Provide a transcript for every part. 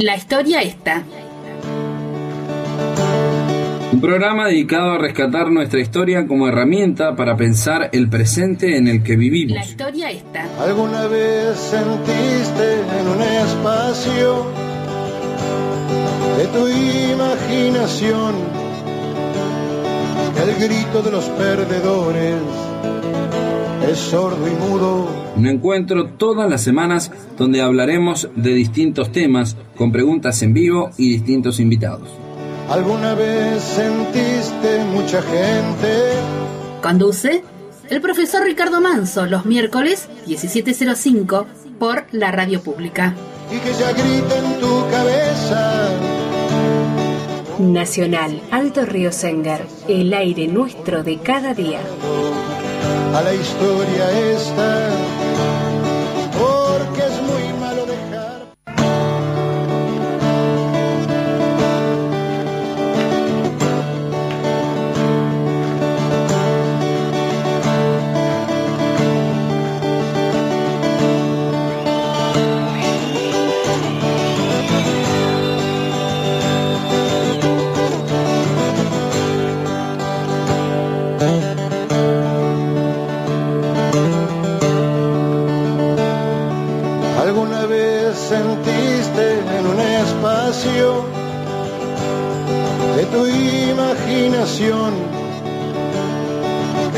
La historia está. Un programa dedicado a rescatar nuestra historia como herramienta para pensar el presente en el que vivimos. La historia está. ¿Alguna vez sentiste en un espacio de tu imaginación el grito de los perdedores es sordo y mudo? Un encuentro todas las semanas donde hablaremos de distintos temas con preguntas en vivo y distintos invitados. ¿Alguna vez sentiste mucha gente? Conduce el profesor Ricardo Manso los miércoles 17.05 por la radio pública. Y que ya grita en tu cabeza. Nacional Alto Río Senger, el aire nuestro de cada día. A la historia esta,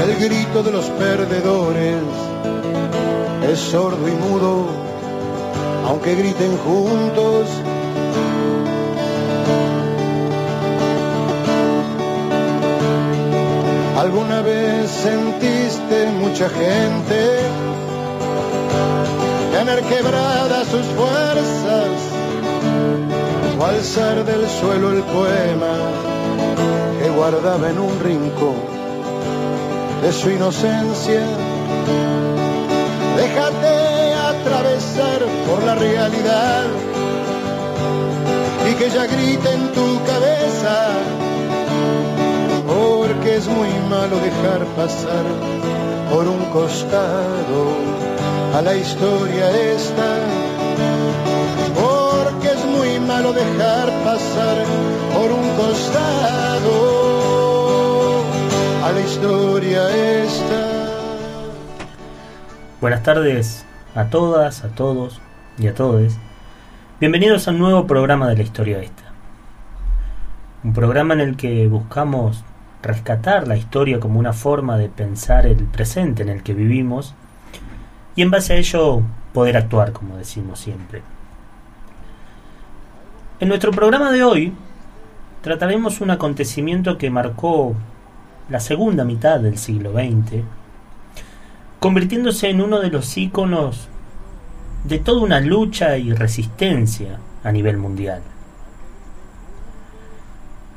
el grito de los perdedores es sordo y mudo, aunque griten juntos? ¿Alguna vez sentiste mucha gente? tener quebradas sus fuerzas o alzar del suelo el poema guardaba en un rincón de su inocencia. Déjate atravesar por la realidad y que ya grite en tu cabeza, porque es muy malo dejar pasar por un costado a la historia esta, porque es muy malo dejar pasar por un costado la historia esta. Buenas tardes a todas, a todos y a todos. Bienvenidos a un nuevo programa de la historia esta. Un programa en el que buscamos rescatar la historia como una forma de pensar el presente en el que vivimos y en base a ello poder actuar, como decimos siempre. En nuestro programa de hoy trataremos un acontecimiento que marcó la segunda mitad del siglo XX, convirtiéndose en uno de los íconos de toda una lucha y resistencia a nivel mundial.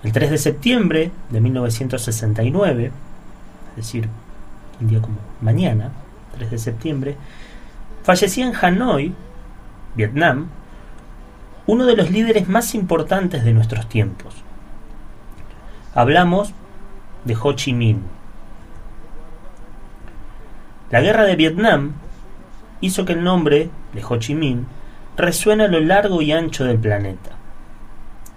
El 3 de septiembre de 1969, es decir, un día como mañana, 3 de septiembre, fallecía en Hanoi, Vietnam, uno de los líderes más importantes de nuestros tiempos. Hablamos de Ho Chi Minh. La guerra de Vietnam hizo que el nombre de Ho Chi Minh resuene a lo largo y ancho del planeta,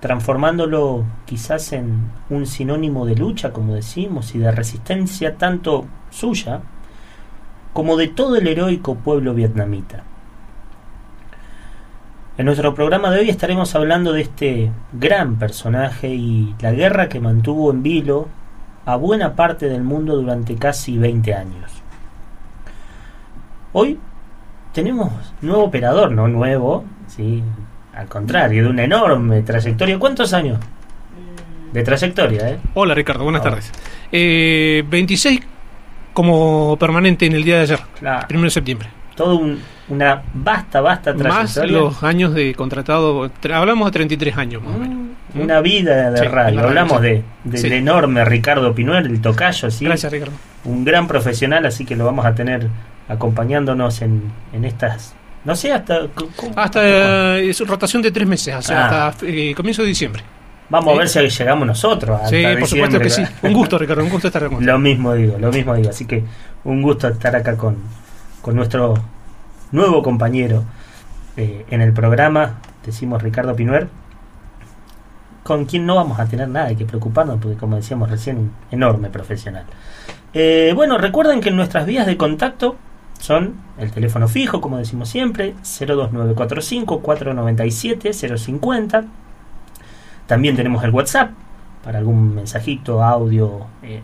transformándolo quizás en un sinónimo de lucha, como decimos, y de resistencia tanto suya como de todo el heroico pueblo vietnamita. En nuestro programa de hoy estaremos hablando de este gran personaje y la guerra que mantuvo en vilo a buena parte del mundo durante casi 20 años. Hoy tenemos nuevo operador, no nuevo, sí, al contrario, de una enorme trayectoria. ¿Cuántos años? De trayectoria, ¿eh? Hola Ricardo, buenas Hola. tardes. Eh, 26 como permanente en el día de ayer, Claro. 1 de septiembre. Todo un- una vasta, vasta Más trayectoria. los años de contratado, tra- hablamos de 33 años más o menos. Mm, Una vida de Sí, radio. la radio, Hablamos de, del Sí. enorme Ricardo Pinuel, el tocayo, ¿sí? Gracias Ricardo. un gran profesional, así que lo vamos a tener acompañándonos en, en estas. No sé, hasta. ¿cómo- cómo- Hasta eh, es rotación de tres meses, o sea, Ah. hasta eh, comienzo de diciembre. Vamos a ver si llegamos nosotros. Sí, por supuesto que sí. Un gusto Ricardo, un gusto estar con Lo mismo digo, lo mismo digo. Así que un gusto estar acá con, con nuestro nuevo compañero eh, en el programa. decimos Ricardo Pinuer, con quien no vamos a tener nada que preocuparnos, porque como decíamos recién, enorme profesional. Eh, bueno, recuerden que nuestras vías de contacto son el teléfono fijo, como decimos siempre, 02945 497 050. También tenemos el WhatsApp para algún mensajito, audio, eh,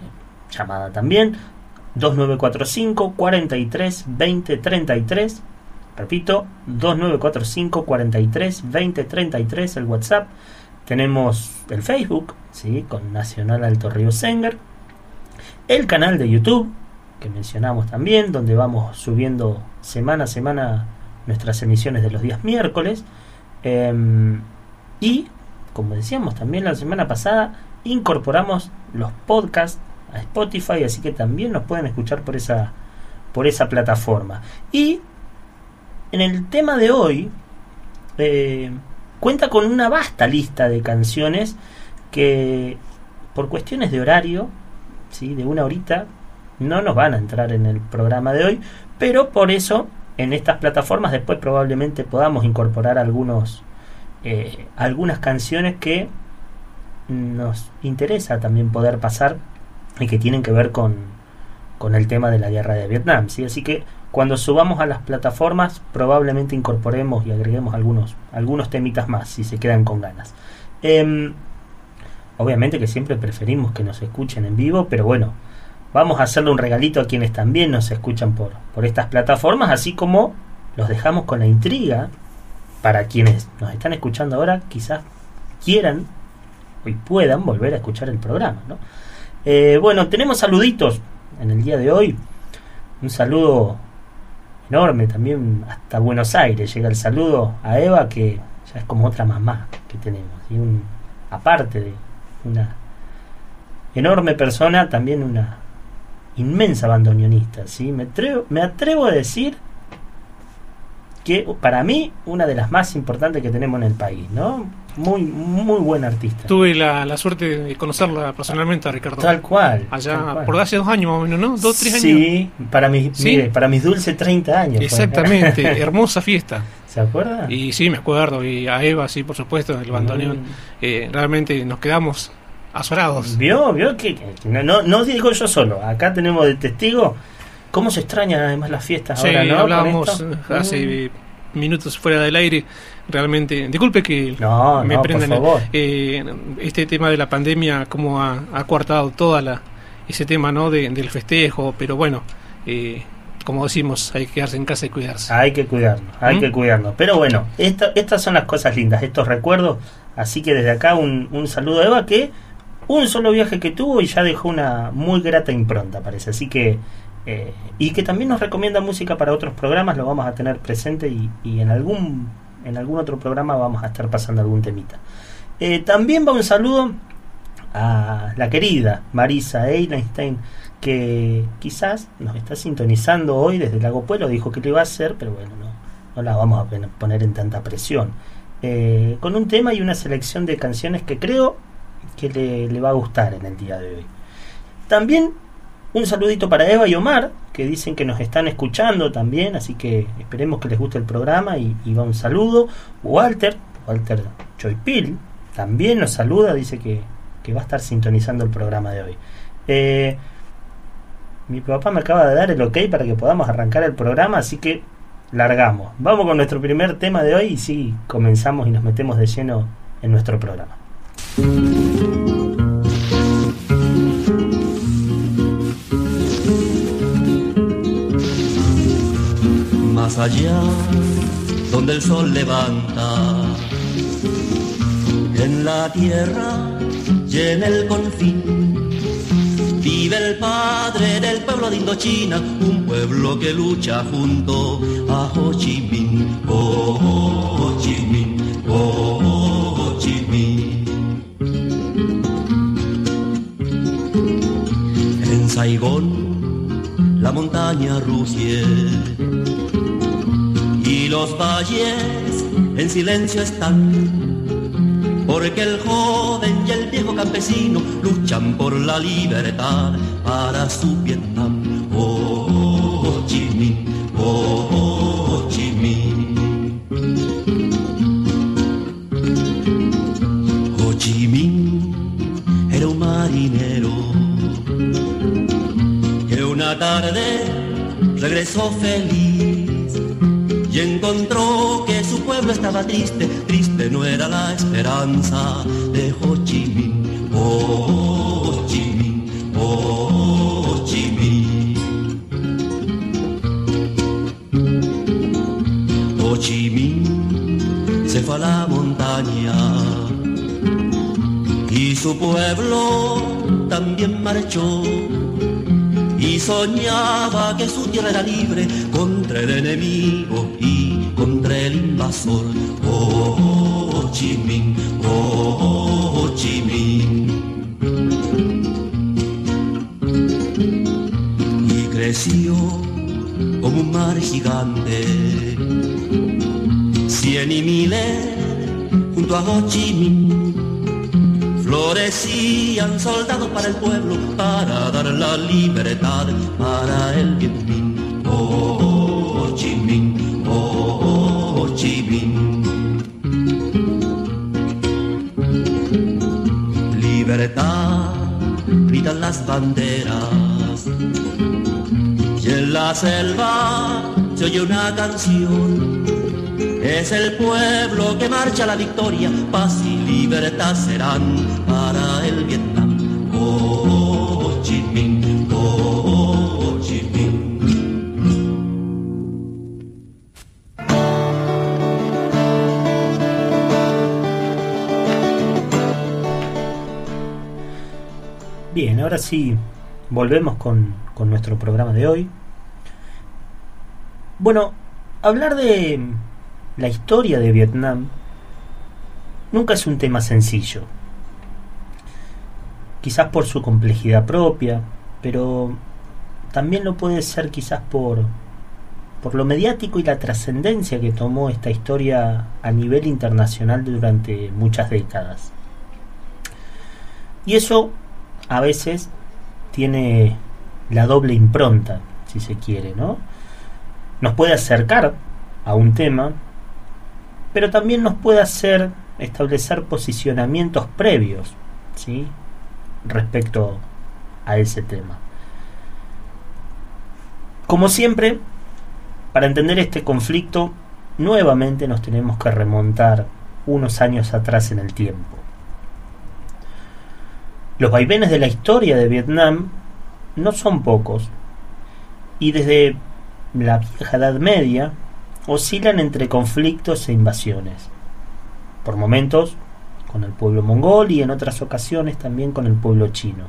llamada también. 2945 43 20 33. Repito, 2945 43 20 33 el WhatsApp. Tenemos el Facebook, ¿sí? con Nacional Alto Río Senger. El canal de YouTube, que mencionamos también, donde vamos subiendo semana a semana nuestras emisiones de los días miércoles. Em, y, como decíamos también la semana pasada, incorporamos los podcasts a Spotify, así que también nos pueden escuchar por esa, por esa plataforma. Y en el tema de hoy, eh, cuenta con una vasta lista de canciones que por cuestiones de horario, ¿sí? de una horita, no nos van a entrar en el programa de hoy, pero por eso en estas plataformas después probablemente podamos incorporar algunos eh, algunas canciones que nos interesa también poder pasar y que tienen que ver con, con el tema de la guerra de Vietnam. ¿sí? Así que cuando subamos a las plataformas, probablemente incorporemos y agreguemos algunos, algunos temitas más, si se quedan con ganas. Em, obviamente que siempre preferimos que nos escuchen en vivo, pero bueno, vamos a hacerle un regalito a quienes también nos escuchan por, por estas plataformas, así como los dejamos con la intriga para quienes nos están escuchando ahora, quizás quieran y puedan volver a escuchar el programa. ¿no? Eh, bueno, tenemos saluditos en el día de hoy. Un saludo enorme también hasta Buenos Aires. Llega el saludo a Eva, que ya es como otra mamá que tenemos. Y un, aparte de una enorme persona, también una inmensa bandoneonista. ¿sí? Me, atrevo, me atrevo a decir que para mí una de las más importantes que tenemos en el país, ¿no? Muy, muy buen artista. Tuve la, la suerte de conocerla personalmente a Ricardo. Tal cual. Allá tal cual. por hace dos años más o menos, ¿no? Dos, tres años. Sí, para mis, ¿Sí? mire, para mis dulces 30 años. Exactamente, hermosa fiesta. ¿Se acuerda? Y sí, me acuerdo, y a Eva, sí, por supuesto, el bandoneón. Mm. Eh, realmente nos quedamos azorados. ¿Vio? ¿Vio? Que, que no, no, no digo yo solo. Acá tenemos de testigo cómo se extrañan además las fiestas Sí, ahora, ¿no? Hablábamos eh, hace minutos fuera del aire. Realmente, disculpe que No, me no, por prendan favor. eh, este tema de la pandemia, cómo ha, ha coartado toda la ese tema no de- del festejo, pero bueno, eh, como decimos, hay que quedarse en casa y cuidarse. Hay que cuidarnos, hay ¿Mm? que cuidarnos. Pero bueno, esta- estas son las cosas lindas, estos recuerdos. Así que desde acá un, un saludo a Eva que un solo viaje que tuvo y ya dejó una muy grata impronta, parece. Así que, eh, y que también nos recomienda música para otros programas, lo vamos a tener presente y, en algún en algún otro programa vamos a estar pasando algún temita. Eh, también va un saludo a la querida Marisa Eilenstein, que quizás nos está sintonizando hoy desde Lago Pueblo, dijo que lo iba a hacer, pero bueno, no, no la vamos a poner en tanta presión. Eh, con un tema y una selección de canciones que creo que le va a gustar en el día de hoy. También un saludito para Eva y Omar, que dicen que nos están escuchando también, así que esperemos que les guste el programa y, va un saludo. Walter, Walter Choipil, también nos saluda, dice que, que va a estar sintonizando el programa de hoy. Eh, mi papá me acaba de dar el ok para que podamos arrancar el programa, así que largamos. Vamos con nuestro primer tema de hoy y sí, comenzamos y nos metemos de lleno en nuestro programa. Más allá, donde el sol levanta, en la tierra y en el confín, vive el padre del pueblo de Indochina, un pueblo que lucha junto a Ho Chi Minh, oh, Ho Chi Minh, oh, Ho Chi Minh. En Saigón, la montaña ruge y los valles en silencio están, porque el joven y el viejo campesino luchan por la libertad para su Vietnam. Oh, oh, oh, Chi Minh, oh, oh, Chi Minh. Ho Chi Minh era un marinero que una tarde regresó feliz y encontró que su pueblo estaba triste, triste no era la esperanza de Ho Chi Minh, Ho Chi Minh, Ho Chi Minh. Ho Chi Minh se fue a la montaña y su pueblo también marchó y soñaba que su tierra era libre contra el enemigo y contra el invasor. Oh, Minh, oh, Ho Chi Minh. Y creció como un mar gigante, cien y miles junto a Ho Chi Minh florecían soldados para el pueblo, para dar la libertad para el Viet Minh. Oh, Ho Chi Minh, oh, Minh. Libertad, gritan las banderas. Y en la selva se oye una canción es el pueblo que marcha la victoria, paz y libertad serán Ahora sí, volvemos con, con nuestro programa de hoy. Bueno, hablar de la historia de Vietnam nunca es un tema sencillo. Quizás por su complejidad propia, pero también lo puede ser quizás por, por lo mediático y la trascendencia que tomó esta historia a nivel internacional durante muchas décadas. Y eso a veces tiene la doble impronta, si se quiere, ¿no? Nos puede acercar a un tema, pero también nos puede hacer establecer posicionamientos previos, ¿sí? Respecto a ese tema. Como siempre, para entender este conflicto, nuevamente nos tenemos que remontar unos años atrás en el tiempo. Los vaivenes de la historia de Vietnam no son pocos, y desde la vieja Edad Media oscilan entre conflictos e invasiones. Por momentos con el pueblo mongol y en otras ocasiones también con el pueblo chino.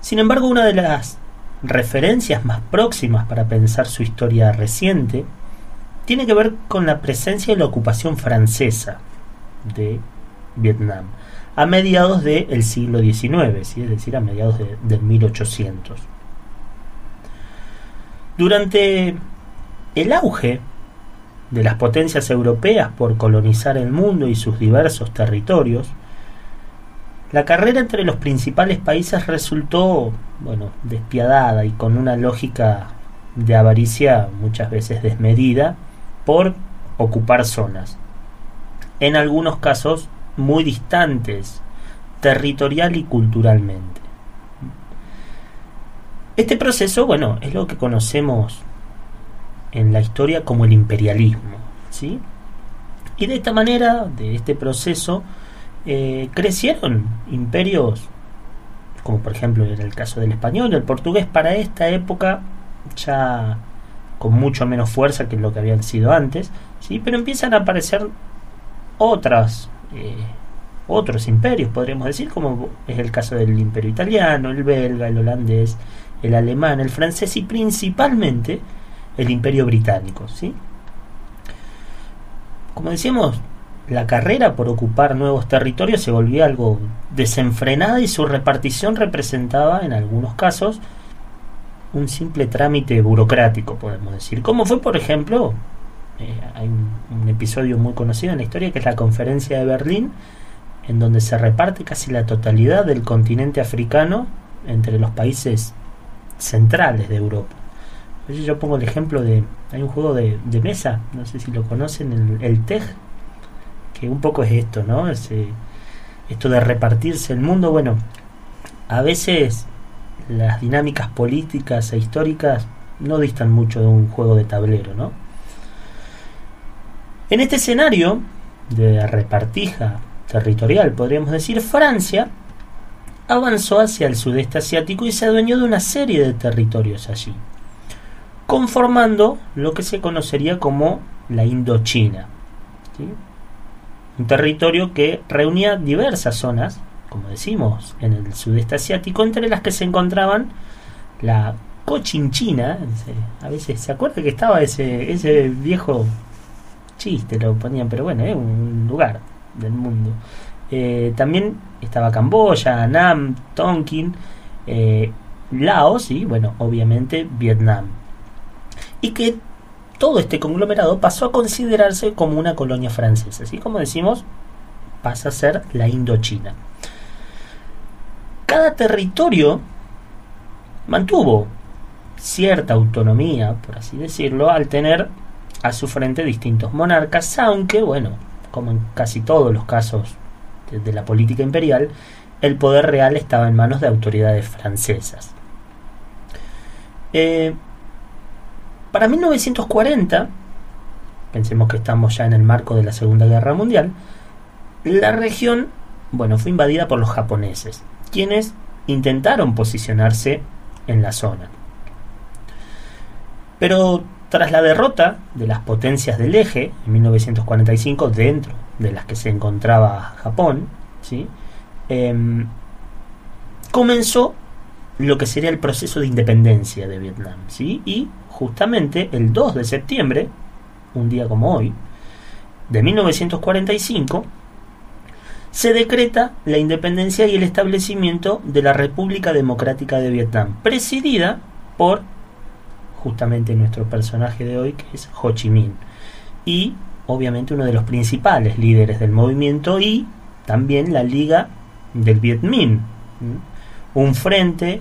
Sin embargo, una de las referencias más próximas para pensar su historia reciente tiene que ver con la presencia y la ocupación francesa de Vietnam a mediados del siglo XIX, ¿sí? es decir, a mediados de, del 1800. Durante el auge de las potencias europeas por colonizar el mundo y sus diversos territorios, la carrera entre los principales países resultó, bueno, despiadada y con una lógica de avaricia muchas veces desmedida por ocupar zonas, en algunos casos muy distantes territorial y culturalmente. Este proceso, bueno, es lo que conocemos en la historia como el imperialismo, ¿sí? Y de esta manera, de este proceso, eh, crecieron imperios, como por ejemplo en el caso del español, el portugués, para esta época ya con mucho menos fuerza que lo que habían sido antes, ¿sí? pero empiezan a aparecer otras, eh, otros imperios, podríamos decir, como es el caso del imperio italiano, el belga, el holandés, el alemán, el francés y principalmente el imperio británico. ¿sí? Como decíamos, la carrera por ocupar nuevos territorios se volvía algo desenfrenada y su repartición representaba en algunos casos un simple trámite burocrático, podemos decir. Como fue, por ejemplo, eh, hay un, episodio muy conocido en la historia que es la conferencia de Berlín, en donde se reparte casi la totalidad del continente africano entre los países centrales de Europa. Yo pongo el ejemplo de, hay un juego de, mesa, no sé si lo conocen, el, el TEG, que un poco es esto, ¿no? Ese, esto de repartirse el mundo, bueno, a veces las dinámicas políticas e históricas no distan mucho de un juego de tablero, ¿no? En este escenario de repartija territorial, podríamos decir, Francia avanzó hacia el sudeste asiático y se adueñó de una serie de territorios allí, conformando lo que se conocería como la Indochina. Un territorio que reunía diversas zonas, como decimos, en el sudeste asiático, entre las que se encontraban la Cochinchina, a veces se acuerda que estaba ese, ese viejo chiste, lo ponían, pero bueno, es un lugar del mundo. Eh, también estaba Camboya, Nam, Tonkin, eh, Laos y, bueno, obviamente Vietnam. Y que todo este conglomerado pasó a considerarse como una colonia francesa. Así como decimos, pasa a ser la Indochina. Cada territorio mantuvo cierta autonomía, por así decirlo, al tener a su frente distintos monarcas, aunque, bueno, como en casi todos los casos de, la política imperial, el poder real estaba en manos de autoridades francesas. Eh, para 1940, pensemos que estamos ya en el marco de la Segunda Guerra Mundial, la región, bueno, fue invadida por los japoneses, quienes intentaron posicionarse en la zona. Pero tras la derrota de las potencias del eje en 1945, dentro de las que se encontraba Japón, ¿sí? Em, comenzó lo que sería el proceso de independencia de Vietnam. ¿sí? Y justamente el 2 de septiembre, un día como hoy, de 1945, se decreta la independencia y el establecimiento de la República Democrática de Vietnam, presidida por justamente nuestro personaje de hoy, que es Ho Chi Minh. Y obviamente uno de los principales líderes del movimiento y también la Liga del Viet Minh, un frente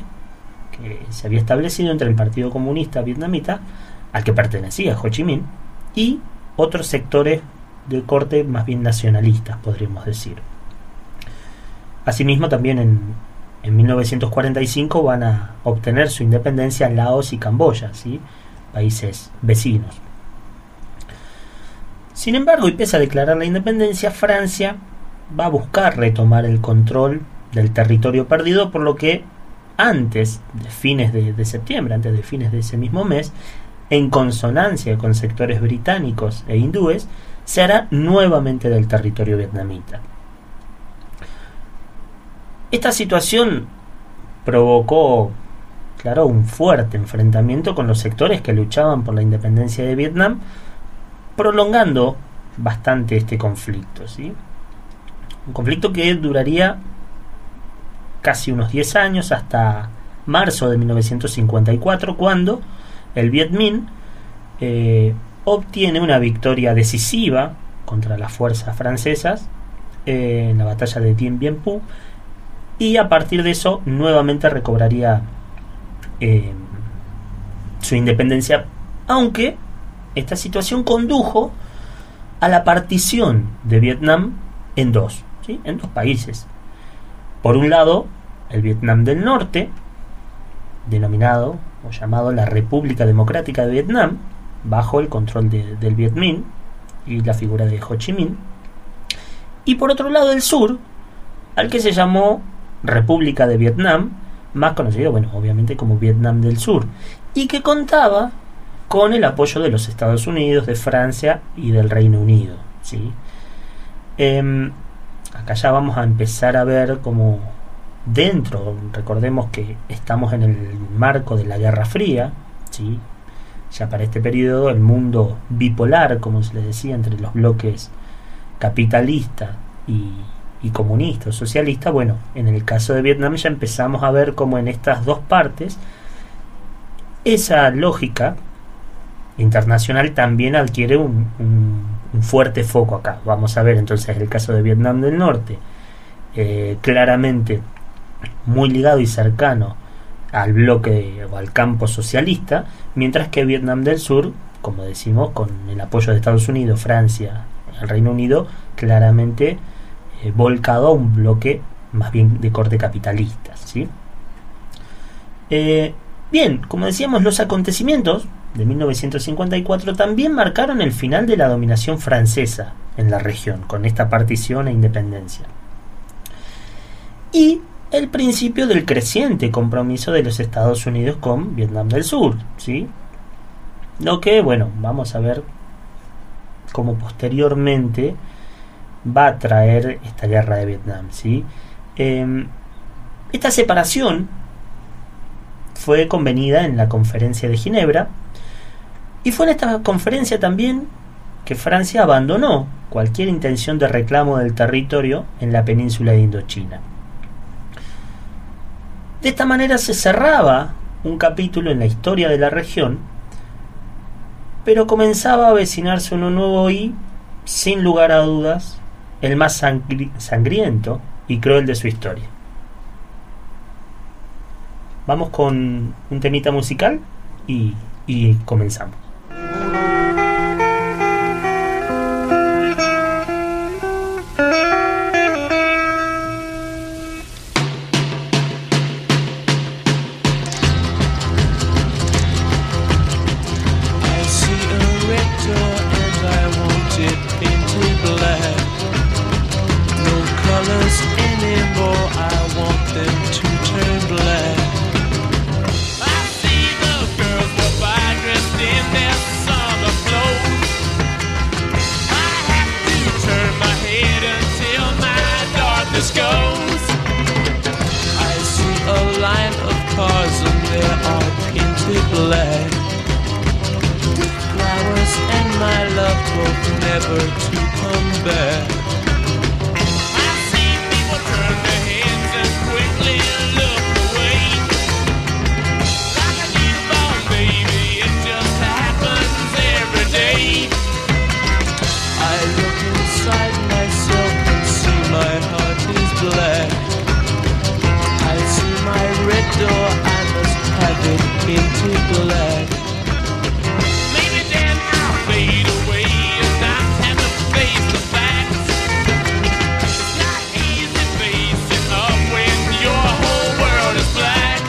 que se había establecido entre el Partido Comunista Vietnamita, al que pertenecía Ho Chi Minh, y otros sectores de corte más bien nacionalistas, podríamos decir. Asimismo, también en, en 1945 van a obtener su independencia Laos y Camboya, ¿sí? países vecinos. Sin embargo, y pese a declarar la independencia, Francia va a buscar retomar el control del territorio perdido, por lo que antes de fines de, septiembre, antes de fines de ese mismo mes, en consonancia con sectores británicos e hindúes, se hará nuevamente del territorio vietnamita. Esta situación provocó, claro, un fuerte enfrentamiento con los sectores que luchaban por la independencia de Vietnam, prolongando bastante este conflicto, ¿sí? Un conflicto que duraría casi unos 10 años hasta marzo de 1954, cuando el Viet Minh eh, obtiene una victoria decisiva contra las fuerzas francesas en la batalla de Dien Bien Phu y a partir de eso nuevamente recobraría eh, su independencia, aunque esta situación condujo a la partición de Vietnam en dos, ¿sí? en dos países. Por un lado, el Vietnam del Norte, denominado o llamado la República Democrática de Vietnam, bajo el control del Viet Minh y la figura de Ho Chi Minh. Y por otro lado, el sur, al que se llamó República de Vietnam, más conocido, bueno, obviamente como Vietnam del Sur, y que contaba con el apoyo de los Estados Unidos, de Francia y del Reino Unido. ¿sí? Em, acá ya vamos a empezar a ver como dentro, recordemos que estamos en el marco de la Guerra Fría, ¿sí? ya para este periodo el mundo bipolar, como se le decía, entre los bloques capitalista y, y comunista o socialista, bueno, en el caso de Vietnam ya empezamos a ver como en estas dos partes esa lógica internacional también adquiere un, fuerte foco acá. Vamos a ver entonces el caso de Vietnam del Norte, eh, claramente muy ligado y cercano al bloque o al campo socialista, mientras que Vietnam del Sur, como decimos, con el apoyo de Estados Unidos, Francia, el Reino Unido, claramente volcado a un bloque más bien de corte capitalista. ¿sí? Eh, bien, como decíamos, los acontecimientos de 1954 también marcaron el final de la dominación francesa en la región, con esta partición e independencia. Y el principio del creciente compromiso de los Estados Unidos con Vietnam del Sur, ¿sí? Lo que, bueno, vamos a ver cómo posteriormente va a traer esta guerra de Vietnam, ¿sí? Em, esta separación fue convenida en la conferencia de Ginebra y fue en esta conferencia también que Francia abandonó cualquier intención de reclamo del territorio en la península de Indochina. De esta manera se cerraba un capítulo en la historia de la región, pero comenzaba a avecinarse uno nuevo y, sin lugar a dudas, el más sangriento y cruel de su historia. Vamos con un temita musical y, y comenzamos. door, I must have it into black. Maybe then I'll fade away and not have to face the facts. It's not easy facing up when your whole world is black.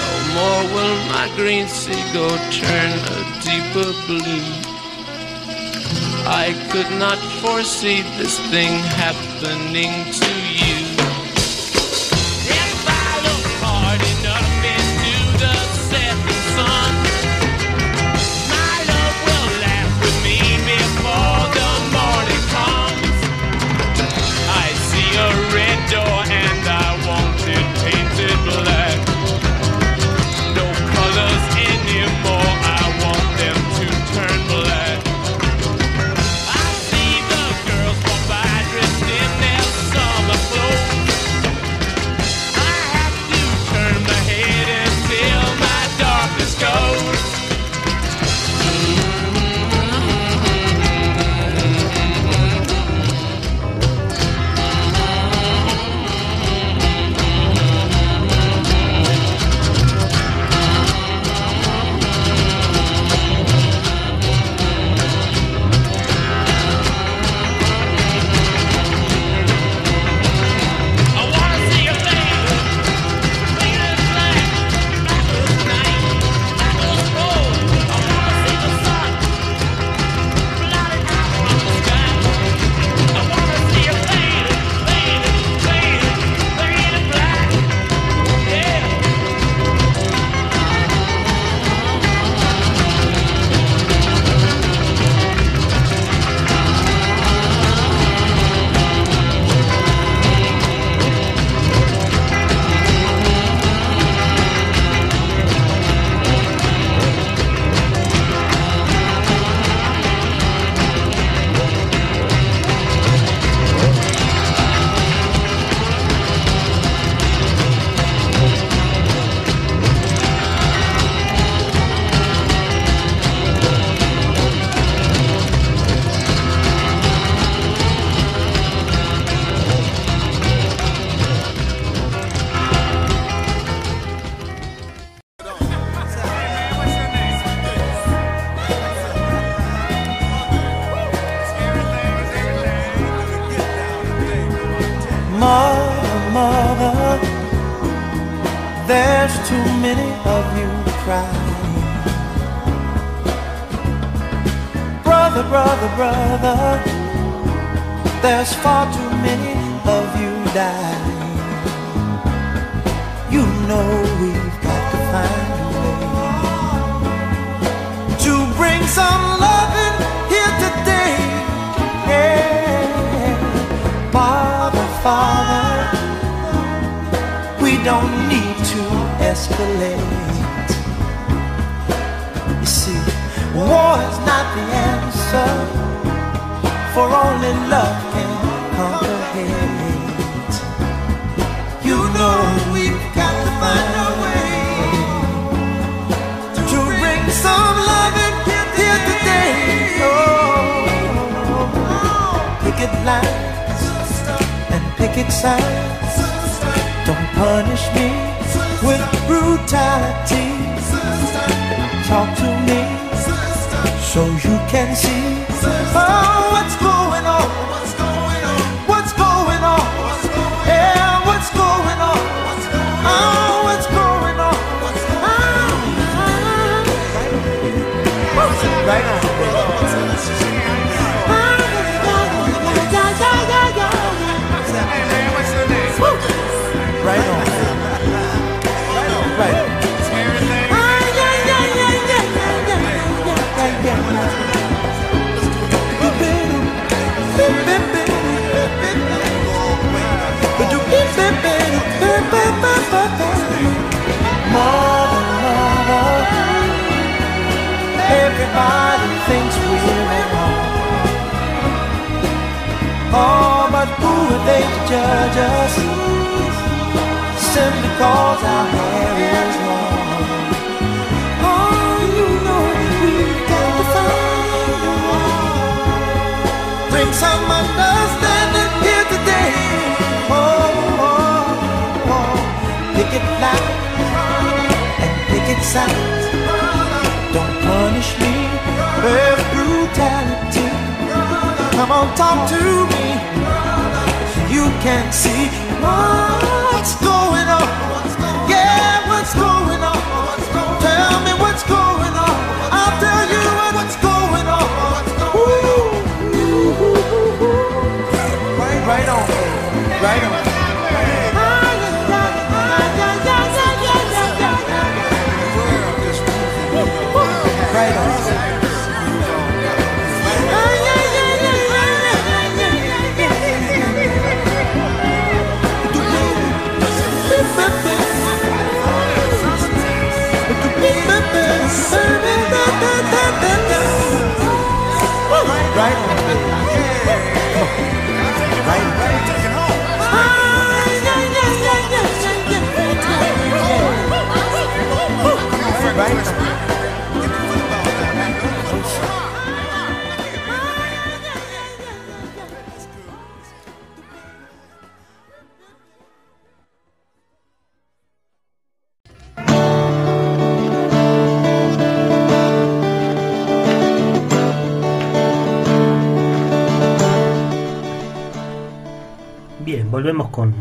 No more will my green seagull turn a deeper blue. I could not foresee this thing happening to you. Everybody thinks we're wrong. Oh, but who are they to judge us? Simply cause our hair is long. Oh, you know we've got to find. Bring some understanding here today. Oh, oh, oh. pick it loud and pick it sound. Come on, talk to me. You can see what's going on. Yeah, what's going on? Tell me what's going on. I'll tell you what's going on. Ooh, Right on, right on. Right on. Right. Right volvemos con,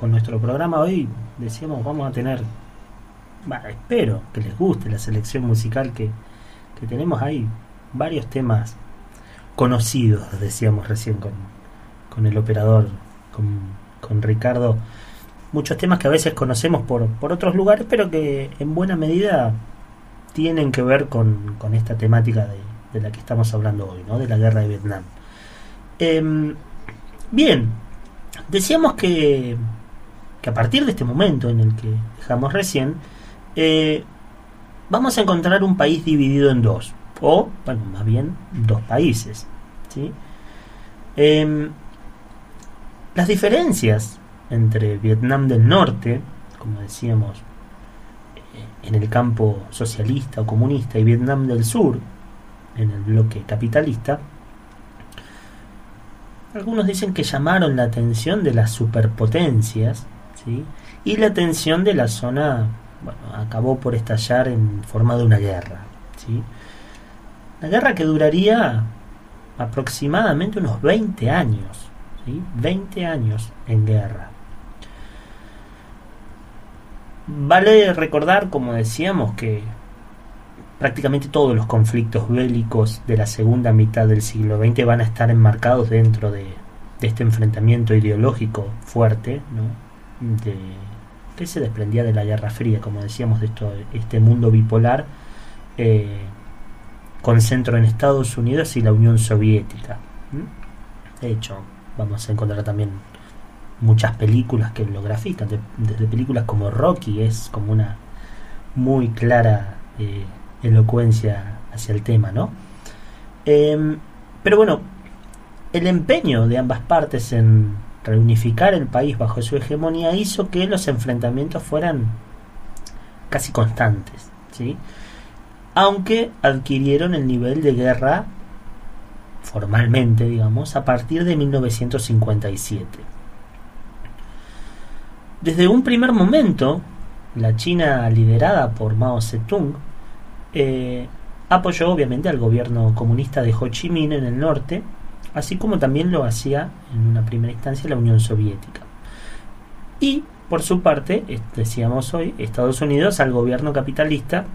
con nuestro programa. Hoy decíamos vamos a tener, bah, espero que les guste la selección musical que, que tenemos ahí. Varios temas conocidos, decíamos recién con, con el operador, con, con Ricardo. Muchos temas que a veces conocemos por, por otros lugares, pero que en buena medida tienen que ver con, con esta temática de, de la que estamos hablando hoy, ¿no? de la guerra de Vietnam. Em, bien, decíamos que, que a partir de este momento en el que dejamos recién, eh, vamos a encontrar un país dividido en dos, o, bueno, más bien dos países. ¿sí? Em, las diferencias entre Vietnam del Norte, como decíamos, eh, en el campo socialista o comunista, y Vietnam del Sur, en el bloque capitalista, algunos dicen que llamaron la atención de las superpotencias ¿sí? y la atención de la zona acabó por estallar en forma de una guerra. ¿sí? Una guerra que duraría aproximadamente unos 20 años. ¿sí? 20 años en guerra. Vale recordar, como decíamos, que prácticamente todos los conflictos bélicos de la segunda mitad del siglo XX van a estar enmarcados dentro de, este enfrentamiento ideológico fuerte, ¿no? de, que se desprendía de la Guerra Fría, como decíamos, de esto, este mundo bipolar eh, con centro en Estados Unidos y la Unión Soviética. De hecho, vamos a encontrar también muchas películas que lo grafican, de- desde películas como Rocky, es como una muy clara eh, elocuencia hacia el tema, ¿no? Em, pero bueno, el empeño de ambas partes en reunificar el país bajo su hegemonía hizo que los enfrentamientos fueran casi constantes, ¿sí? aunque adquirieron el nivel de guerra formalmente, digamos, a partir de 1957. Desde un primer momento, la China liderada por Mao Zedong eh, apoyó obviamente al gobierno comunista de Ho Chi Minh en el norte, así como también lo hacía en una primera instancia la Unión Soviética. Y, por su parte, decíamos hoy, Estados Unidos al gobierno capitalista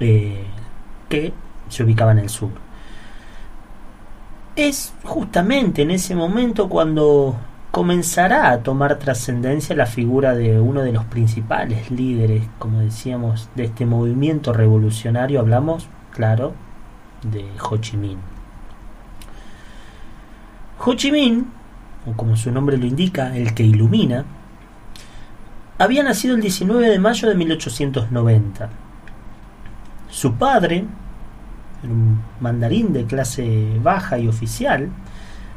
eh, que se ubicaba en el sur. Es justamente en ese momento cuando comenzará a tomar trascendencia la figura de uno de los principales líderes, como decíamos, de este movimiento revolucionario. Hablamos, claro, de Ho Chi Minh. Ho Chi Minh, o como su nombre lo indica, el que ilumina, había nacido el 19 de mayo de 1890. Su padre, un mandarín de clase baja y oficial,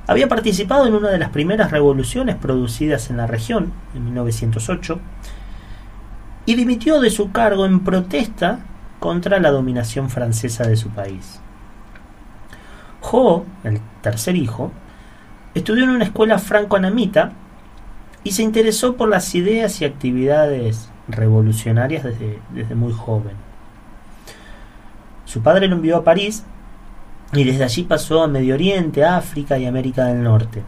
había participado en una de las primeras revoluciones producidas en la región, en 1908, y dimitió de su cargo en protesta contra la dominación francesa de su país. Ho, el tercer hijo, estudió en una escuela franco-anamita y se interesó por las ideas y actividades revolucionarias desde, desde muy joven. Su padre lo envió a París y desde allí pasó a Medio Oriente, África y América del Norte,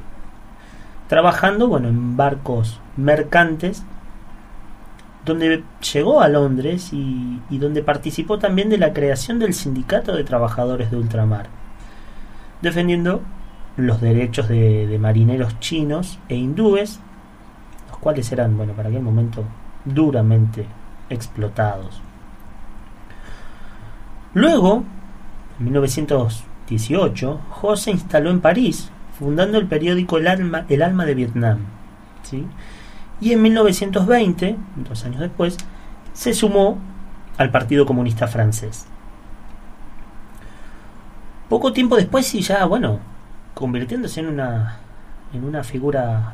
trabajando bueno, en barcos mercantes, donde llegó a Londres y, donde participó también de la creación del Sindicato de Trabajadores de Ultramar, defendiendo los derechos de, marineros chinos e hindúes, los cuales eran, bueno, para aquel momento duramente explotados. Luego, en 1918, Ho se instaló en París, fundando el periódico El Alma, El Alma de Vietnam. ¿sí? Y en 1920, dos años después, se sumó al Partido Comunista Francés. Poco tiempo después, y ya, bueno, convirtiéndose en una, en una figura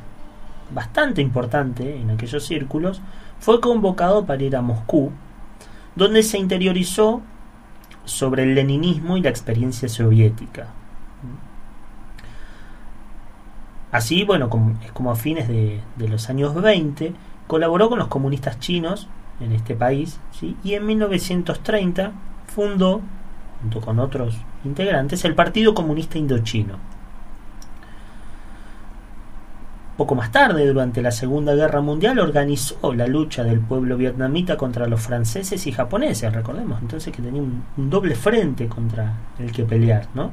bastante importante en aquellos círculos, fue convocado para ir a Moscú, donde se interiorizó sobre el leninismo y la experiencia soviética. Así, bueno, como, es como a fines de, los años 20, colaboró con los comunistas chinos en este país, y en 1930 fundó, junto con otros integrantes, el Partido Comunista Indochino. Poco más tarde, durante la Segunda Guerra Mundial, organizó la lucha del pueblo vietnamita contra los franceses y japoneses, recordemos entonces que tenía un, un doble frente contra el que pelear, ¿no?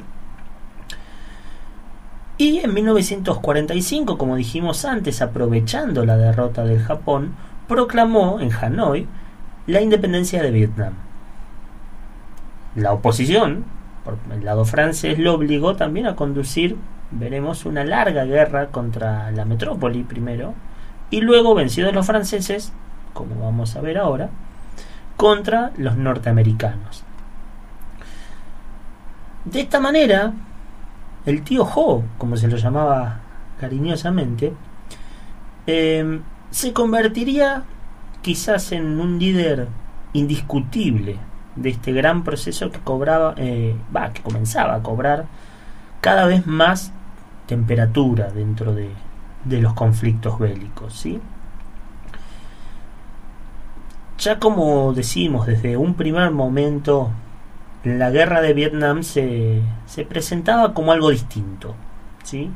Y en 1945, como dijimos antes, aprovechando la derrota del Japón, proclamó en Hanoi la independencia de Vietnam. La oposición, por el lado francés, lo obligó también a conducir, veremos, una larga guerra contra la metrópoli primero, y luego, vencidos los franceses, como vamos a ver ahora, contra los norteamericanos. De esta manera, el tío Ho, como se lo llamaba cariñosamente, eh, se convertiría quizás en un líder indiscutible de este gran proceso que cobraba, eh, que comenzaba a cobrar cada vez más temperatura dentro de, de los conflictos bélicos, ¿sí? Ya como decimos, desde un primer momento la guerra de Vietnam se, se presentaba como algo distinto. ¿sí?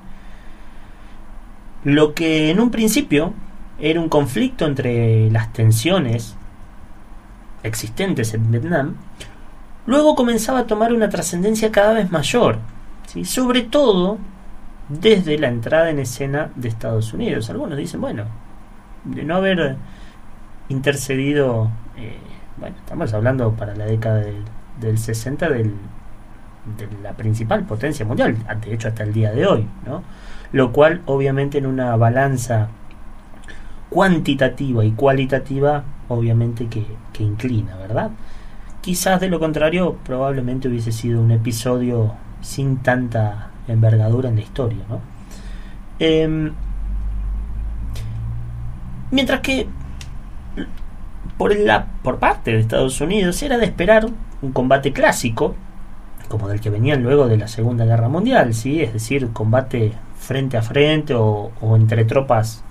Lo que en un principio era un conflicto entre las tensiones existentes en Vietnam, luego comenzaba a tomar una trascendencia cada vez mayor, ¿sí? sobre todo desde la entrada en escena de Estados Unidos. Algunos dicen, bueno, de no haber intercedido, eh, bueno, estamos hablando para la década del, del 60 del, de la principal potencia mundial, de hecho hasta el día de hoy, ¿no? Lo cual obviamente en una balanza cuantitativa y cualitativa obviamente que, que inclina, ¿verdad? Quizás de lo contrario probablemente hubiese sido un episodio sin tanta envergadura en la historia. Em, mientras que por, la, por parte de Estados Unidos era de esperar un combate clásico, como del que venían luego de la Segunda Guerra Mundial, ¿sí? es decir, combate frente a frente o, o entre tropas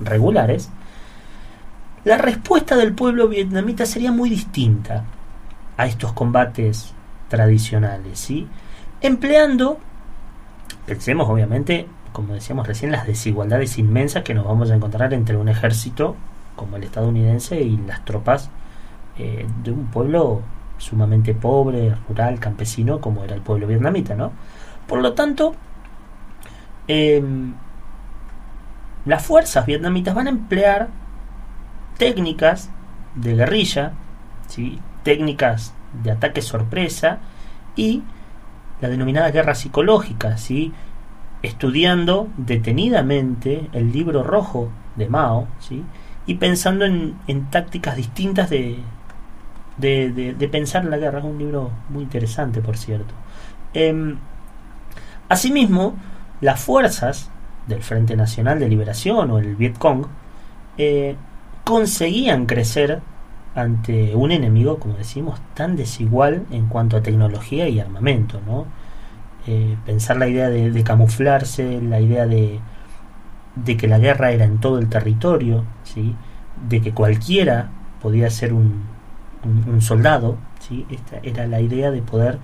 regulares, la respuesta del pueblo vietnamita sería muy distinta a estos combates tradicionales, ¿sí? empleando, pensemos obviamente, como decíamos recién, las desigualdades inmensas que nos vamos a encontrar entre un ejército como el estadounidense y las tropas eh, de un pueblo sumamente pobre, rural, campesino, como era el pueblo vietnamita, ¿no? Por lo tanto, em, las fuerzas vietnamitas van a emplear técnicas de guerrilla, ¿sí? técnicas de ataque sorpresa y la denominada guerra psicológica, ¿sí? estudiando detenidamente el libro rojo de Mao ¿sí? y pensando en, en tácticas distintas de, de, de, pensar la guerra. Es un libro muy interesante, por cierto. Eh, asimismo, las fuerzas del Frente Nacional de Liberación o el Vietcong eh, conseguían crecer ante un enemigo, como decimos, tan desigual en cuanto a tecnología y armamento, ¿no? Eh, pensar la idea de, camuflarse, la idea de, que la guerra era en todo el territorio, ¿sí? de que cualquiera podía ser un, un, un soldado, ¿sí? esta era la idea de poder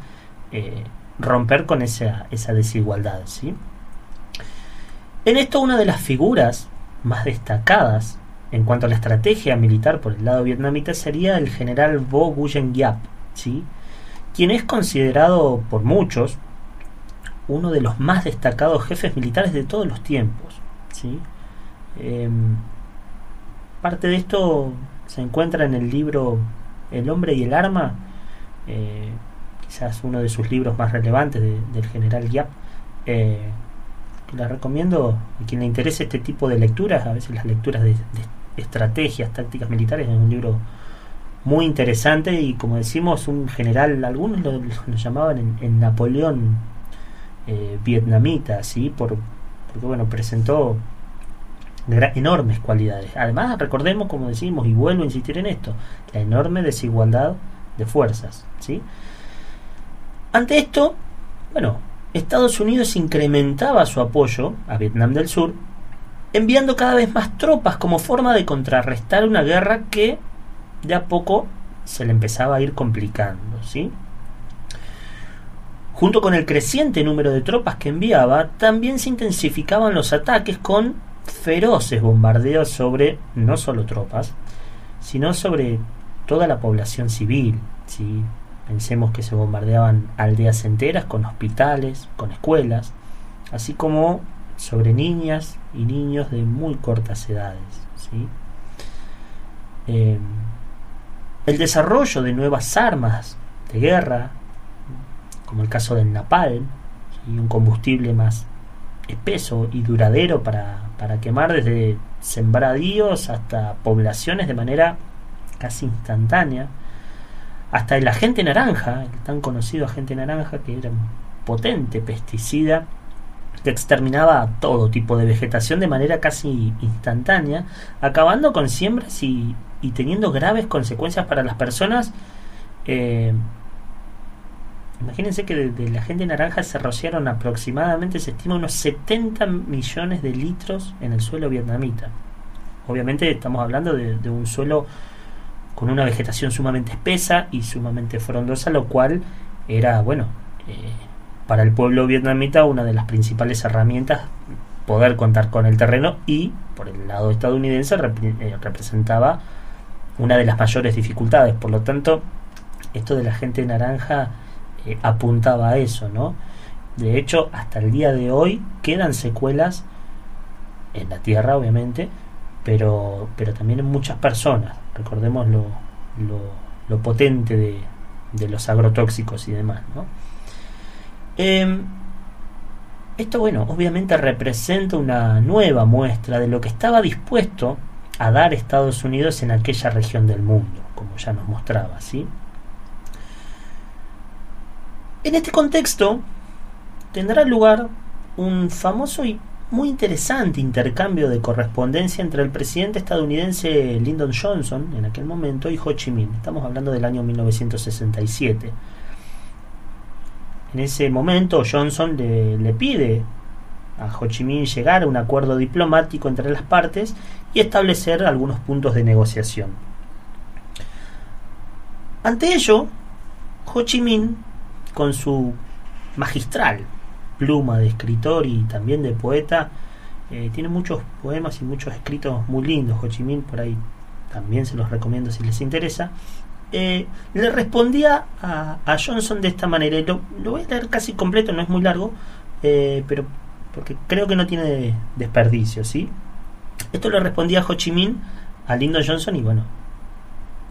eh, romper con esa, esa desigualdad. ¿sí? En esto una de las figuras más destacadas en cuanto a la estrategia militar por el lado vietnamita sería el general Vo Nguyen Giap, ¿sí? quien es considerado por muchos uno de los más destacados jefes militares de todos los tiempos. ¿sí? Eh, parte de esto se encuentra en el libro El hombre y el arma, eh, quizás uno de sus libros más relevantes de, del general Giap. Eh, la recomiendo a quien le interese este tipo de lecturas, a veces las lecturas de estrategias, tácticas militares, es un libro muy interesante y como decimos, un general, algunos lo, llamaban en, en Napoleón eh, vietnamita, ¿sí? Por, porque bueno, presentó enormes cualidades. Además, recordemos, como decimos, y vuelvo a insistir en esto, la enorme desigualdad de fuerzas, ¿sí? Ante esto, bueno, Estados Unidos incrementaba su apoyo a Vietnam del Sur, enviando cada vez más tropas como forma de contrarrestar una guerra que de a poco se le empezaba a ir complicando, ¿sí? Junto con el creciente número de tropas que enviaba, también se intensificaban los ataques con feroces bombardeos sobre no solo tropas, sino sobre toda la población civil. ¿sí? Pensemos que se bombardeaban aldeas enteras con hospitales, con escuelas, así como sobre niñas y niños de muy cortas edades. ¿sí? Eh, el desarrollo de nuevas armas de guerra, como el caso del napalm, ¿sí? un combustible más espeso y duradero para, para quemar desde sembradíos hasta poblaciones de manera casi instantánea, hasta el agente naranja, el tan conocido agente naranja que era un potente pesticida que exterminaba todo tipo de vegetación de manera casi instantánea, acabando con siembras y, y teniendo graves consecuencias para las personas. Eh, imagínense que de, la gente naranja se rociaron aproximadamente, se estima, unos 70 millones de litros en el suelo vietnamita. Obviamente estamos hablando de, de un suelo con una vegetación sumamente espesa y sumamente frondosa, lo cual era, bueno, eh, para el pueblo vietnamita una de las principales herramientas poder contar con el terreno y por el lado estadounidense eh, representaba una de las mayores dificultades. Por lo tanto, esto de la gente naranja eh, apuntaba a eso, ¿no? De hecho, hasta el día de hoy quedan secuelas en la Tierra, obviamente, pero, pero también en muchas personas. Recordemos lo, lo, lo potente de, de los agrotóxicos y demás, ¿no? Em, esto, bueno, obviamente representa una nueva muestra de lo que estaba dispuesto a dar Estados Unidos en aquella región del mundo, como ya nos mostraba, ¿sí? En este contexto tendrá lugar un famoso y muy interesante intercambio de correspondencia entre el presidente estadounidense Lyndon Johnson en aquel momento y Ho Chi Minh. Estamos hablando del año 1967. En ese momento Johnson le, pide a Ho Chi Minh llegar a un acuerdo diplomático entre las partes y establecer algunos puntos de negociación. Ante ello, Ho Chi Minh, con su magistral pluma de escritor y también de poeta, eh, tiene muchos poemas y muchos escritos muy lindos. Ho Chi Minh, por ahí también se los recomiendo si les interesa. Eh, le respondía a, Johnson de esta manera. Lo, lo voy a leer casi completo, no es muy largo, eh, pero porque creo que no tiene desperdicio, ¿sí? Esto le respondía Ho Chi Minh a Lyndon Johnson y bueno,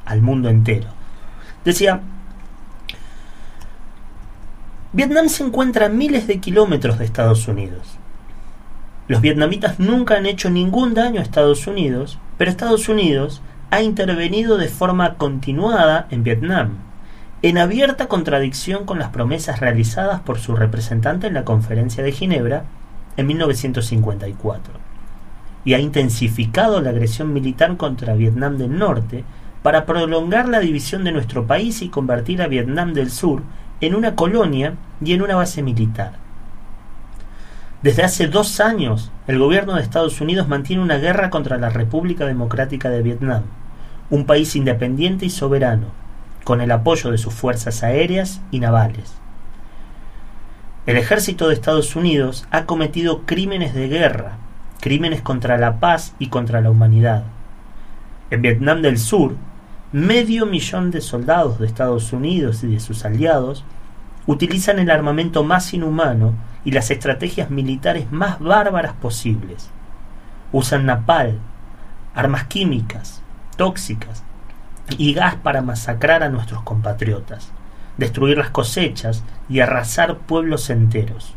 al mundo entero. Decía, Vietnam se encuentra a miles de kilómetros de Estados Unidos. Los vietnamitas nunca han hecho ningún daño a Estados Unidos, pero Estados Unidos ha intervenido de forma continuada en Vietnam, en abierta contradicción con las promesas realizadas por su representante en la Conferencia de Ginebra en 1954, y ha intensificado la agresión militar contra Vietnam del Norte para prolongar la división de nuestro país y convertir a Vietnam del Sur en una colonia y en una base militar. Desde hace dos años, el gobierno de Estados Unidos mantiene una guerra contra la República Democrática de Vietnam, un país independiente y soberano, con el apoyo de sus fuerzas aéreas y navales. El ejército de Estados Unidos ha cometido crímenes de guerra, crímenes contra la paz y contra la humanidad. En Vietnam del Sur, medio millón de soldados de Estados Unidos y de sus aliados utilizan el armamento más inhumano y las estrategias militares más bárbaras posibles. Usan napal, armas químicas, tóxicas y gas para masacrar a nuestros compatriotas, destruir las cosechas y arrasar pueblos enteros.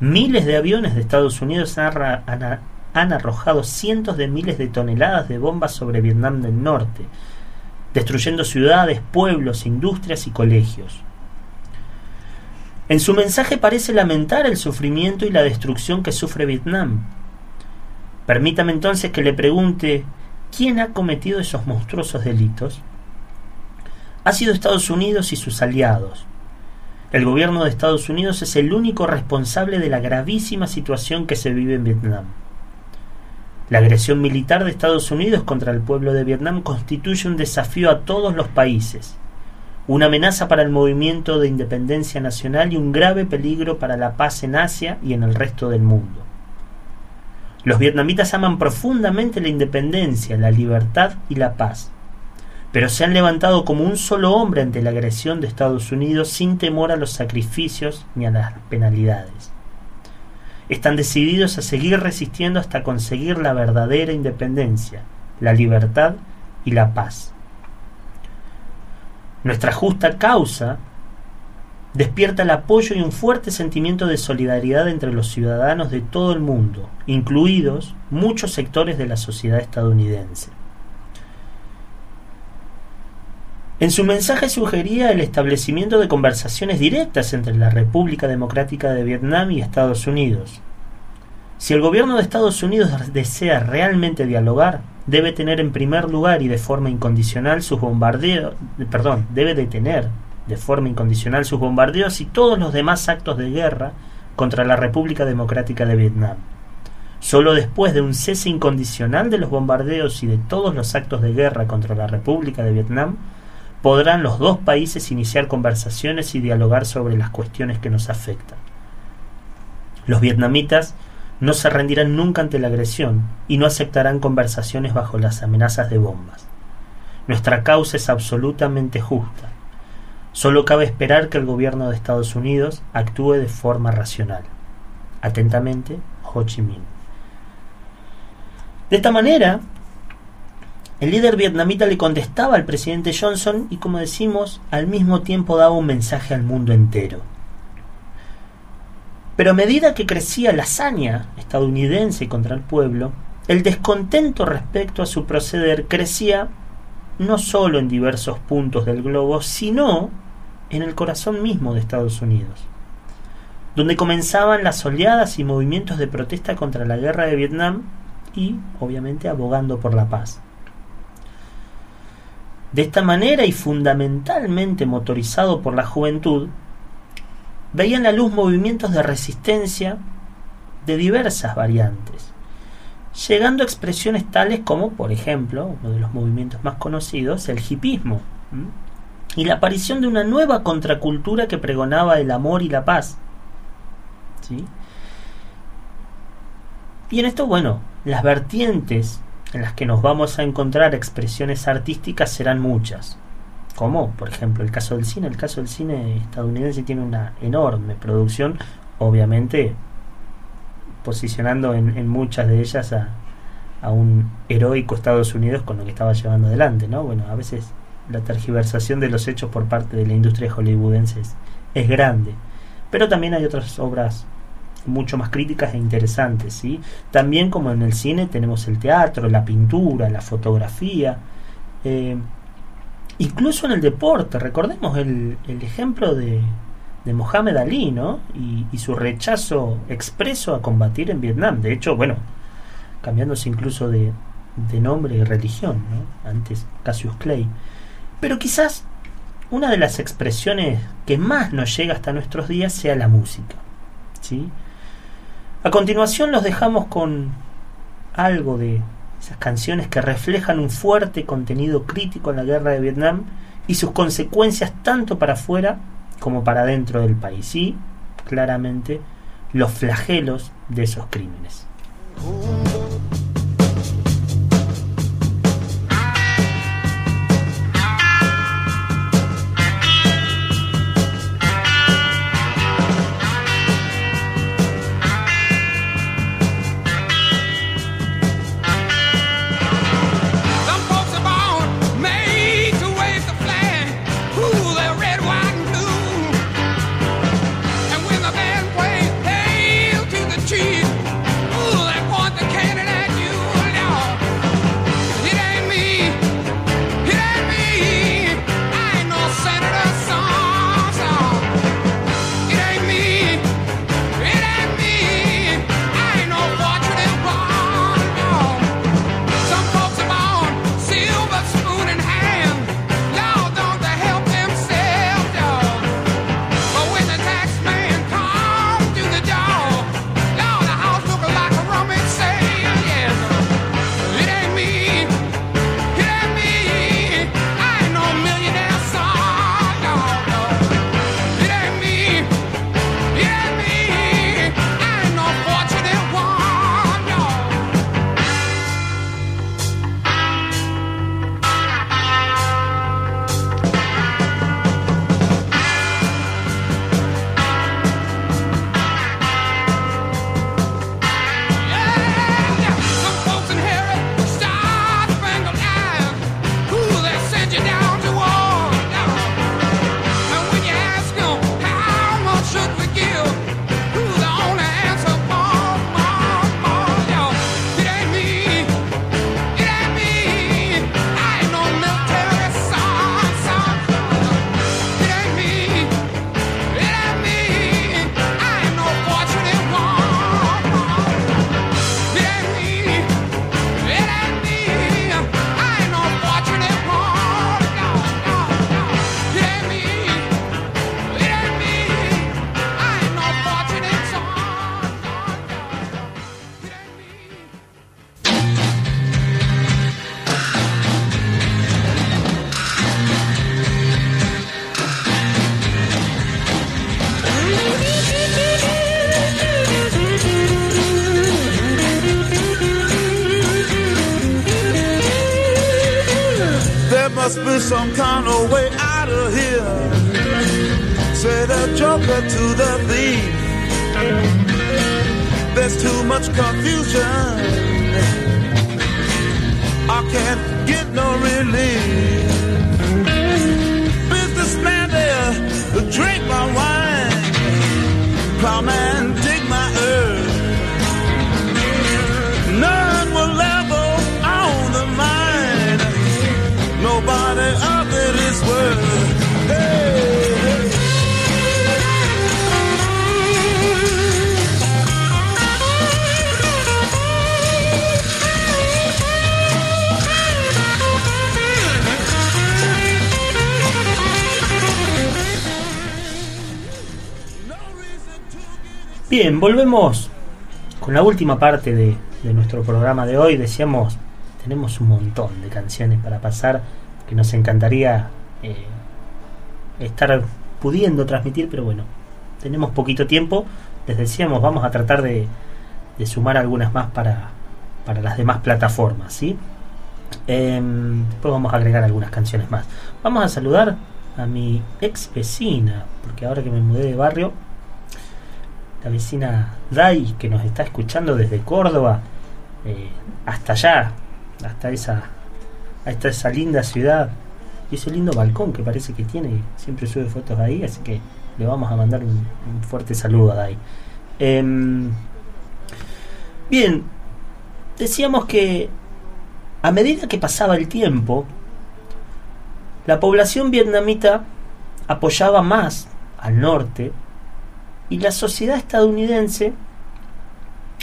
Miles de aviones de Estados Unidos han, arrojado cientos de miles de toneladas de bombas sobre Vietnam del Norte, destruyendo ciudades, pueblos, industrias y colegios. En su mensaje parece lamentar el sufrimiento y la destrucción que sufre Vietnam. Permítame entonces que le pregunte, ¿quién ha cometido esos monstruosos delitos? Ha sido Estados Unidos y sus aliados. El gobierno de Estados Unidos es el único responsable de la gravísima situación que se vive en Vietnam. La agresión militar de Estados Unidos contra el pueblo de Vietnam constituye un desafío a todos los países, una amenaza para el movimiento de independencia nacional y un grave peligro para la paz en Asia y en el resto del mundo. Los vietnamitas aman profundamente la independencia, la libertad y la paz, pero se han levantado como un solo hombre ante la agresión de Estados Unidos sin temor a los sacrificios ni a las penalidades. Están decididos a seguir resistiendo hasta conseguir la verdadera independencia, la libertad y la paz. Nuestra justa causa despierta el apoyo y un fuerte sentimiento de solidaridad entre los ciudadanos de todo el mundo, incluidos muchos sectores de la sociedad estadounidense. En su mensaje sugería el establecimiento de conversaciones directas entre la República Democrática de Vietnam y Estados Unidos. Si el gobierno de Estados Unidos desea realmente dialogar, debe tener en primer lugar y de forma incondicional sus bombardeos, perdón, debe detener de forma incondicional sus bombardeos y todos los demás actos de guerra contra la República Democrática de Vietnam. Solo después de un cese incondicional de los bombardeos y de todos los actos de guerra contra la República de Vietnam, podrán los dos países iniciar conversaciones y dialogar sobre las cuestiones que nos afectan. Los vietnamitas no se rendirán nunca ante la agresión y no aceptarán conversaciones bajo las amenazas de bombas. Nuestra causa es absolutamente justa. Solo cabe esperar que el gobierno de Estados Unidos actúe de forma racional. Atentamente, Ho Chi Minh. De esta manera, el líder vietnamita le contestaba al presidente Johnson y, como decimos, al mismo tiempo daba un mensaje al mundo entero. Pero a medida que crecía la hazaña estadounidense contra el pueblo, el descontento respecto a su proceder crecía no solo en diversos puntos del globo, sino en el corazón mismo de Estados Unidos, donde comenzaban las oleadas y movimientos de protesta contra la guerra de Vietnam y, obviamente, abogando por la paz. De esta manera y fundamentalmente motorizado por la juventud, veían la luz movimientos de resistencia de diversas variantes, llegando a expresiones tales como, por ejemplo, uno de los movimientos más conocidos, el hipismo, y la aparición de una nueva contracultura que pregonaba el amor y la paz. ¿sí? Y en esto, bueno, las vertientes en las que nos vamos a encontrar expresiones artísticas serán muchas. Como, por ejemplo, el caso del cine. El caso del cine estadounidense tiene una enorme producción, obviamente posicionando en, muchas de ellas a, a, un heroico Estados Unidos con lo que estaba llevando adelante, ¿no? Bueno, a veces la tergiversación de los hechos por parte de la industria hollywoodense es, grande, pero también hay otras obras mucho más críticas e interesantes. ¿sí? También como en el cine tenemos el teatro, la pintura, la fotografía, eh, incluso en el deporte. Recordemos el, el ejemplo de, de Mohamed Ali ¿no? Y, y, su rechazo expreso a combatir en Vietnam. De hecho, bueno, cambiándose incluso de, de nombre y religión, ¿no? antes Cassius Clay. Pero quizás una de las expresiones que más nos llega hasta nuestros días sea la música. ¿sí? A continuación los dejamos con algo de esas canciones que reflejan un fuerte contenido crítico en la guerra de Vietnam y sus consecuencias tanto para afuera como para dentro del país y claramente los flagelos de esos crímenes. Kind of way out of here. Say the joker to the thief. There's too much confusion. Bien, volvemos con la última parte de, de nuestro programa de hoy. Decíamos, tenemos un montón de canciones para pasar que nos encantaría eh, estar pudiendo transmitir, pero bueno, tenemos poquito tiempo. Les decíamos, vamos a tratar de, de sumar algunas más para, para las demás plataformas, ¿sí? Em, después vamos a agregar algunas canciones más. Vamos a saludar a mi ex vecina, porque ahora que me mudé de barrio, la vecina Dai, que nos está escuchando desde Córdoba eh, hasta allá, hasta esa, hasta esa linda ciudad y ese lindo balcón que parece que tiene, siempre sube fotos ahí, así que le vamos a mandar un, fuerte saludo a Dai. Em, bien, decíamos que a medida que pasaba el tiempo, la población vietnamita apoyaba más al norte y la sociedad estadounidense,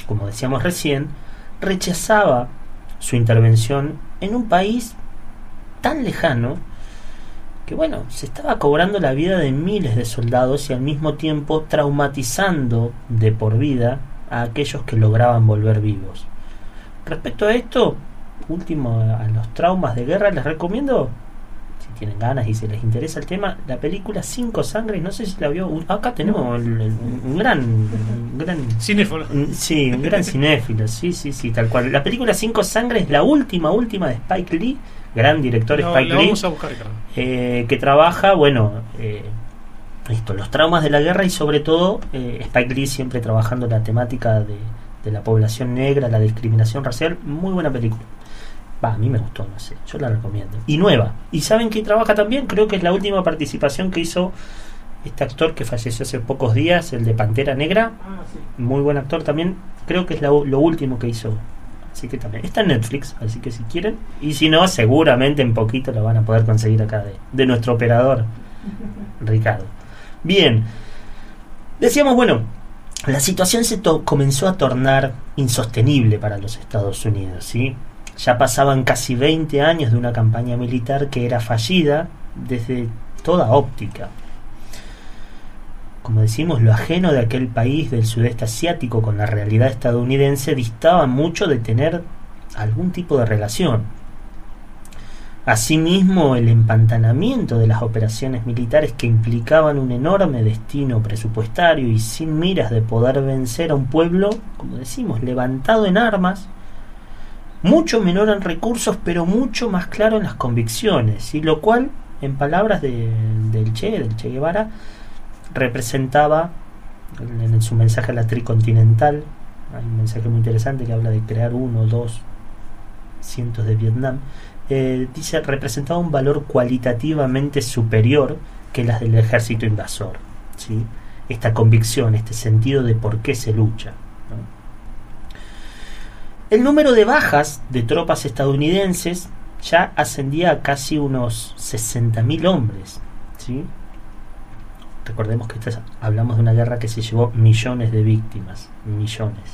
como decíamos recién, rechazaba su intervención en un país tan lejano que bueno, se estaba cobrando la vida de miles de soldados y al mismo tiempo traumatizando de por vida a aquellos que lograban volver vivos. Respecto a esto, último a los traumas de guerra, les recomiendo tienen ganas y si les interesa el tema, la película Cinco Sangres, no sé si la vio, un- acá tenemos el- el- un gran, un gran Cinéfilo. sí, un gran cinéfilo, sí, sí, sí, tal cual. La película Cinco Sangres, la última, última de Spike Lee, gran director No, Spike Lee, vamos a buscar, Ricardo. eh, que trabaja, bueno, eh, esto, los traumas de la guerra y sobre todo eh, Spike Lee siempre trabajando la temática de, de la población negra, la discriminación racial, muy buena película. A mí me gustó, no sé, yo la recomiendo. Y nueva. ¿Y saben que trabaja también? Creo que es la última participación que hizo este actor que falleció hace pocos días, el de Pantera Negra. Muy buen actor también. Creo que es la- lo último que hizo. Así que también está en Netflix, así que si quieren. Y si no, seguramente en poquito lo van a poder conseguir acá de, de nuestro operador, Ricardo. Bien. Decíamos, bueno, la situación se comenzó a tornar insostenible para los Estados Unidos, ¿sí? Ya pasaban casi 20 años de una campaña militar que era fallida desde toda óptica. Como decimos, lo ajeno de aquel país del sudeste asiático con la realidad estadounidense distaba mucho de tener algún tipo de relación. Asimismo, el empantanamiento de las operaciones militares que implicaban un enorme destino presupuestario y sin miras de poder vencer a un pueblo, como decimos, levantado en armas, mucho menor en recursos, pero mucho más claro en las convicciones, y lo cual, en palabras de- del Che, del Che Guevara, representaba en, su mensaje a la tricontinental, hay un mensaje muy interesante que habla de crear uno o dos cientos de Vietnam, eh, dice representaba un valor cualitativamente superior que las del ejército invasor. ¿sí? Esta convicción, este sentido de por qué se lucha. El número de bajas de tropas estadounidenses ya ascendía a casi unos 60.000 hombres. ¿sí? Recordemos que esta es- hablamos de una guerra que se llevó millones de víctimas, millones.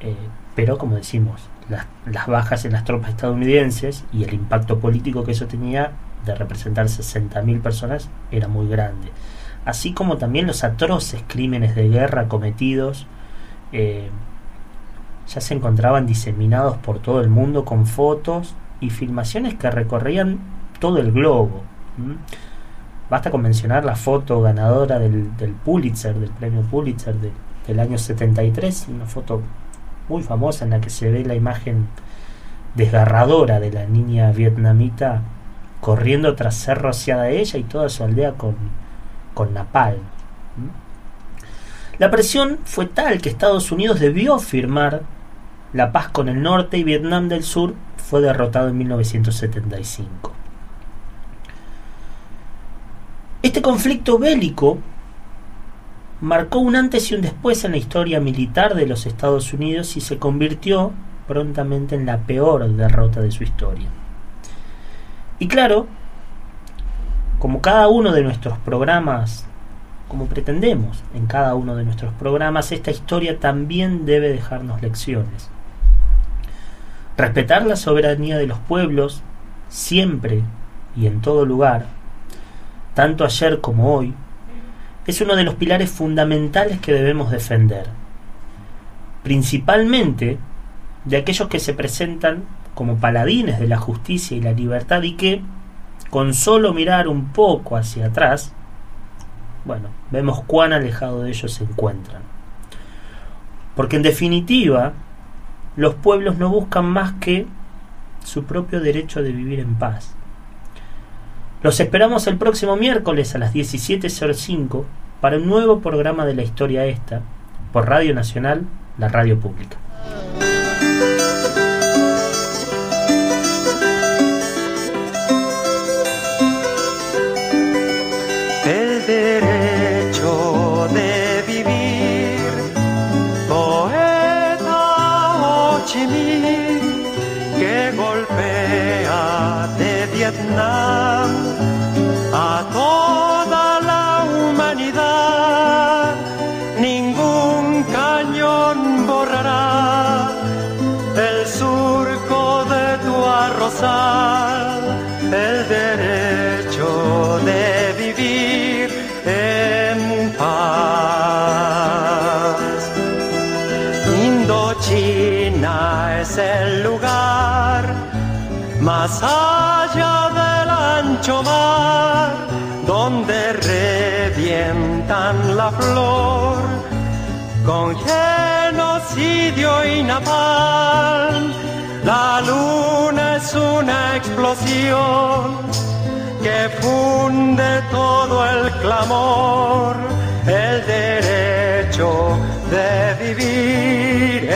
Eh, pero como decimos, las, las bajas en las tropas estadounidenses y el impacto político que eso tenía de representar 60.000 personas era muy grande. Así como también los atroces crímenes de guerra cometidos eh, ya se encontraban diseminados por todo el mundo con fotos y filmaciones que recorrían todo el globo. Basta con mencionar la foto ganadora del, del Pulitzer, del premio Pulitzer de- del año 73, una foto muy famosa en la que se ve la imagen desgarradora de la niña vietnamita corriendo tras ser rociada ella y toda su aldea con, con napalm. La presión fue tal que Estados Unidos debió firmar la paz con el norte y Vietnam del Sur fue derrotado en 1975. Este conflicto bélico marcó un antes y un después en la historia militar de los Estados Unidos y se convirtió prontamente en la peor derrota de su historia. Y claro, como cada uno de nuestros programas, como pretendemos en cada uno de nuestros programas, esta historia también debe dejarnos lecciones. Respetar la soberanía de los pueblos, siempre y en todo lugar, tanto ayer como hoy, es uno de los pilares fundamentales que debemos defender, principalmente de aquellos que se presentan como paladines de la justicia y la libertad y que, con solo mirar un poco hacia atrás, bueno, vemos cuán alejado de ellos se encuentran. Porque en definitiva, los pueblos no buscan más que su propio derecho de vivir en paz. Los esperamos el próximo miércoles a las 17.05 para un nuevo programa de la historia esta por Radio Nacional, la radio pública. Explosión que funde todo el clamor, el derecho de vivir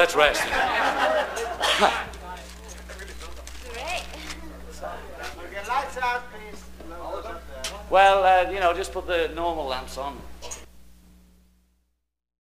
let's rest.